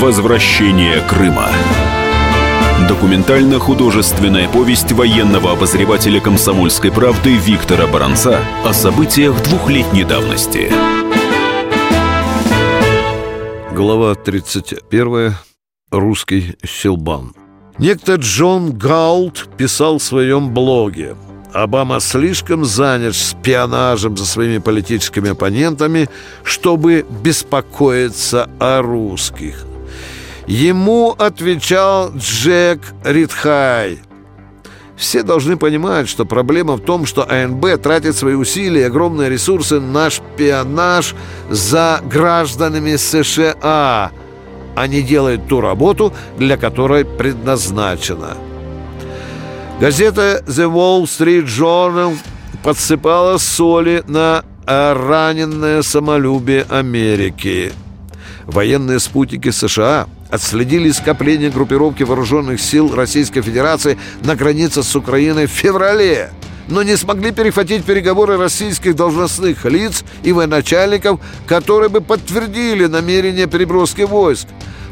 Возвращение Крыма. Документально-художественная повесть военного обозревателя «Комсомольской правды» Виктора Баранца о событиях двухлетней давности. Глава 31. Русский щелбан. Некто Джон Гаулт писал в своем блоге Обама слишком занят шпионажем за своими политическими оппонентами, чтобы беспокоиться о русских. Ему отвечал Джек Ридхай. Все должны понимать, что проблема в том, что АНБ тратит свои усилия и огромные ресурсы на шпионаж за гражданами США, а не делает ту работу, для которой предназначена. Газета The Wall Street Journal подсыпала соли на раненное самолюбие Америки. Военные спутники США отследили скопление группировки вооруженных сил Российской Федерации на границе с Украиной в феврале, но не смогли перехватить переговоры российских должностных лиц и военачальников, которые бы подтвердили намерение переброски войск.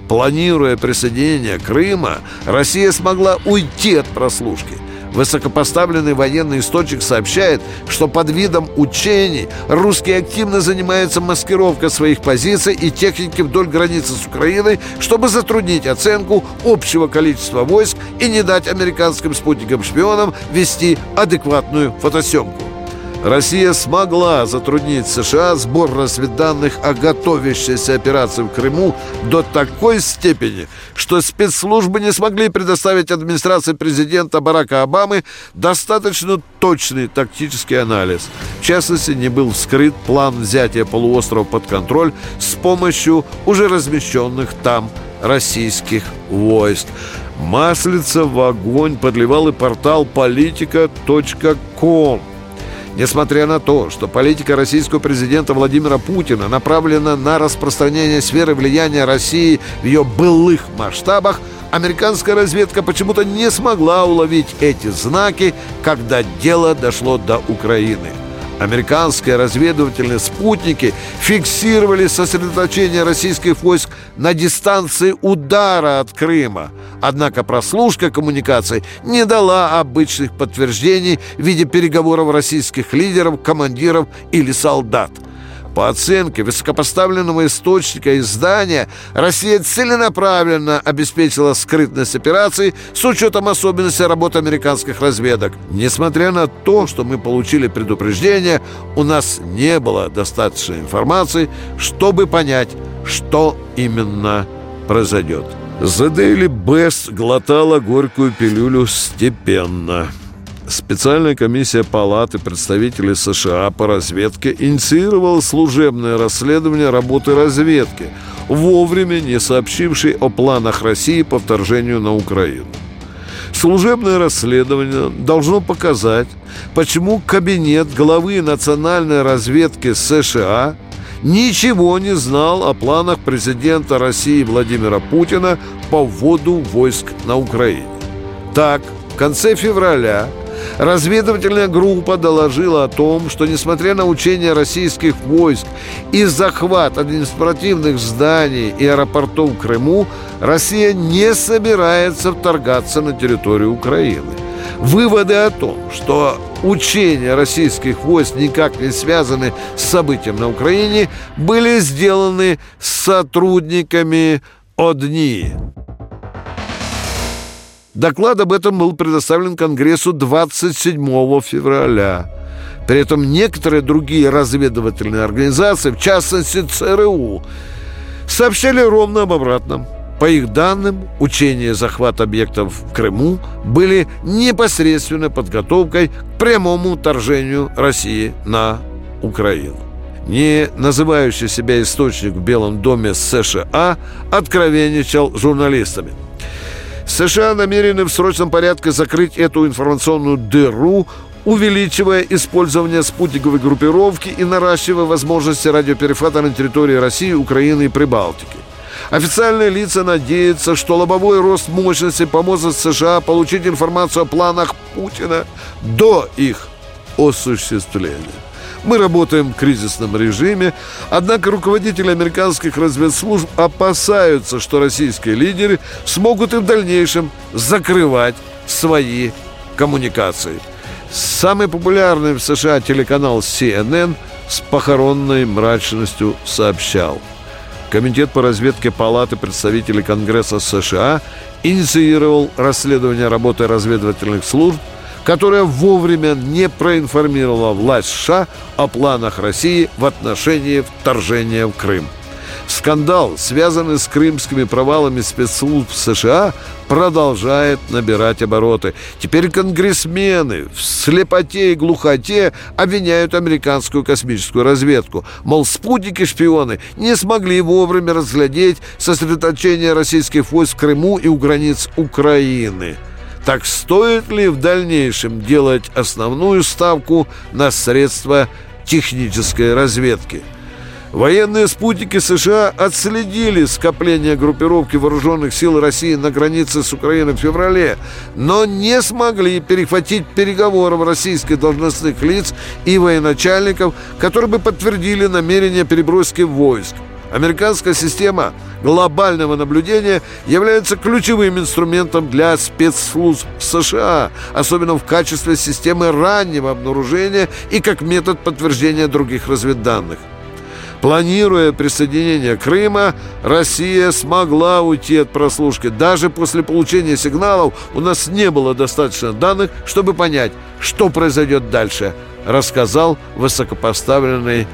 Планируя присоединение Крыма, Россия смогла уйти от прослушки. Высокопоставленный военный источник сообщает, что под видом учений русские активно занимаются маскировкой своих позиций и техники вдоль границы с Украиной, чтобы затруднить оценку общего количества войск и не дать американским спутникам-шпионам вести адекватную фотосъемку. Россия смогла затруднить США сбор разведданных о готовящейся операции в Крыму до такой степени, что спецслужбы не смогли предоставить администрации президента Барака Обамы достаточно точный тактический анализ. В частности, не был вскрыт план взятия полуострова под контроль с помощью уже размещенных там российских войск. Маслица в огонь подливал и портал политика.ком. Несмотря на то, что политика российского президента Владимира Путина направлена на распространение сферы влияния России в ее былых масштабах, американская разведка почему-то не смогла уловить эти знаки, когда дело дошло до Украины – Американские разведывательные спутники фиксировали сосредоточение российских войск на дистанции удара от Крыма. Однако прослушка коммуникаций не дала обычных подтверждений в виде переговоров российских лидеров, командиров или солдат – по оценке высокопоставленного источника издания, Россия целенаправленно обеспечила скрытность операции с учетом особенностей работы американских разведок. Несмотря на то, что мы получили предупреждение, у нас не было достаточной информации, чтобы понять, что именно произойдет. The Daily Best глотала горькую пилюлю степенно. Специальная комиссия Палаты представителей США по разведке инициировала служебное расследование работы разведки, вовремя не сообщившей о планах России по вторжению на Украину. Служебное расследование должно показать, почему кабинет главы национальной разведки США ничего не знал о планах президента России Владимира Путина по вводу войск на Украине. Так, в конце февраля Разведывательная группа доложила о том, что несмотря на учения российских войск и захват административных зданий и аэропортов в Крыму, Россия не собирается вторгаться на территорию Украины. Выводы о том, что учения российских войск никак не связаны с событием на Украине, были сделаны сотрудниками ОДНИ. Доклад об этом был предоставлен Конгрессу 27 февраля. При этом некоторые другие разведывательные организации, в частности ЦРУ, сообщали ровно об обратном. По их данным, учения захват объектов в Крыму были непосредственной подготовкой к прямому вторжению России на Украину. Не называющий себя источник в Белом доме США откровенничал журналистами – США намерены в срочном порядке закрыть эту информационную дыру, увеличивая использование спутниковой группировки и наращивая возможности радиоперехвата на территории России, Украины и Прибалтики. Официальные лица надеются, что лобовой рост мощности поможет США получить информацию о планах Путина до их осуществления. Мы работаем в кризисном режиме, однако руководители американских разведслужб опасаются, что российские лидеры смогут и в дальнейшем закрывать свои коммуникации. Самый популярный в США телеканал CNN с похоронной мрачностью сообщал. Комитет по разведке Палаты представителей Конгресса США инициировал расследование работы разведывательных служб – которая вовремя не проинформировала власть США о планах России в отношении вторжения в Крым. Скандал, связанный с крымскими провалами спецслужб США, продолжает набирать обороты. Теперь конгрессмены в слепоте и глухоте обвиняют американскую космическую разведку. Мол, спутники-шпионы не смогли вовремя разглядеть сосредоточение российских войск в Крыму и у границ Украины. Так стоит ли в дальнейшем делать основную ставку на средства технической разведки? Военные спутники США отследили скопление группировки вооруженных сил России на границе с Украиной в феврале, но не смогли перехватить переговоров российских должностных лиц и военачальников, которые бы подтвердили намерение переброски войск. Американская система глобального наблюдения является ключевым инструментом для спецслужб США, особенно в качестве системы раннего обнаружения и как метод подтверждения других разведданных. Планируя присоединение Крыма, Россия смогла уйти от прослушки. Даже после получения сигналов у нас не было достаточно данных, чтобы понять, что произойдет дальше, рассказал высокопоставленный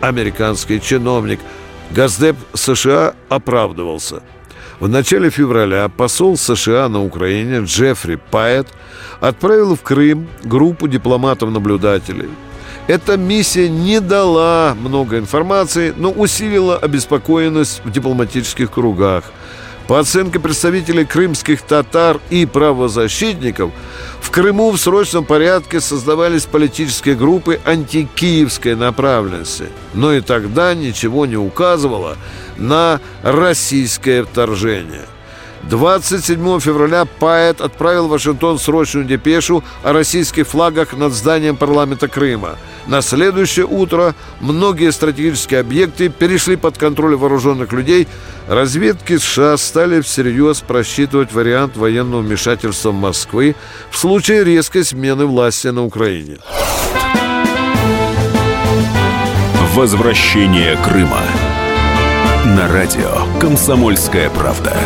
американский чиновник – Газдеп США оправдывался. В начале февраля посол США на Украине Джеффри Пайет отправил в Крым группу дипломатов-наблюдателей. Эта миссия не дала много информации, но усилила обеспокоенность в дипломатических кругах – по оценке представителей крымских татар и правозащитников, в Крыму в срочном порядке создавались политические группы антикиевской направленности. Но и тогда ничего не указывало на российское вторжение – 27 февраля Паэт отправил в Вашингтон срочную депешу о российских флагах над зданием парламента Крыма. На следующее утро многие стратегические объекты перешли под контроль вооруженных людей. Разведки США стали всерьез просчитывать вариант военного вмешательства Москвы в случае резкой смены власти на Украине. Возвращение Крыма на радио «Комсомольская правда».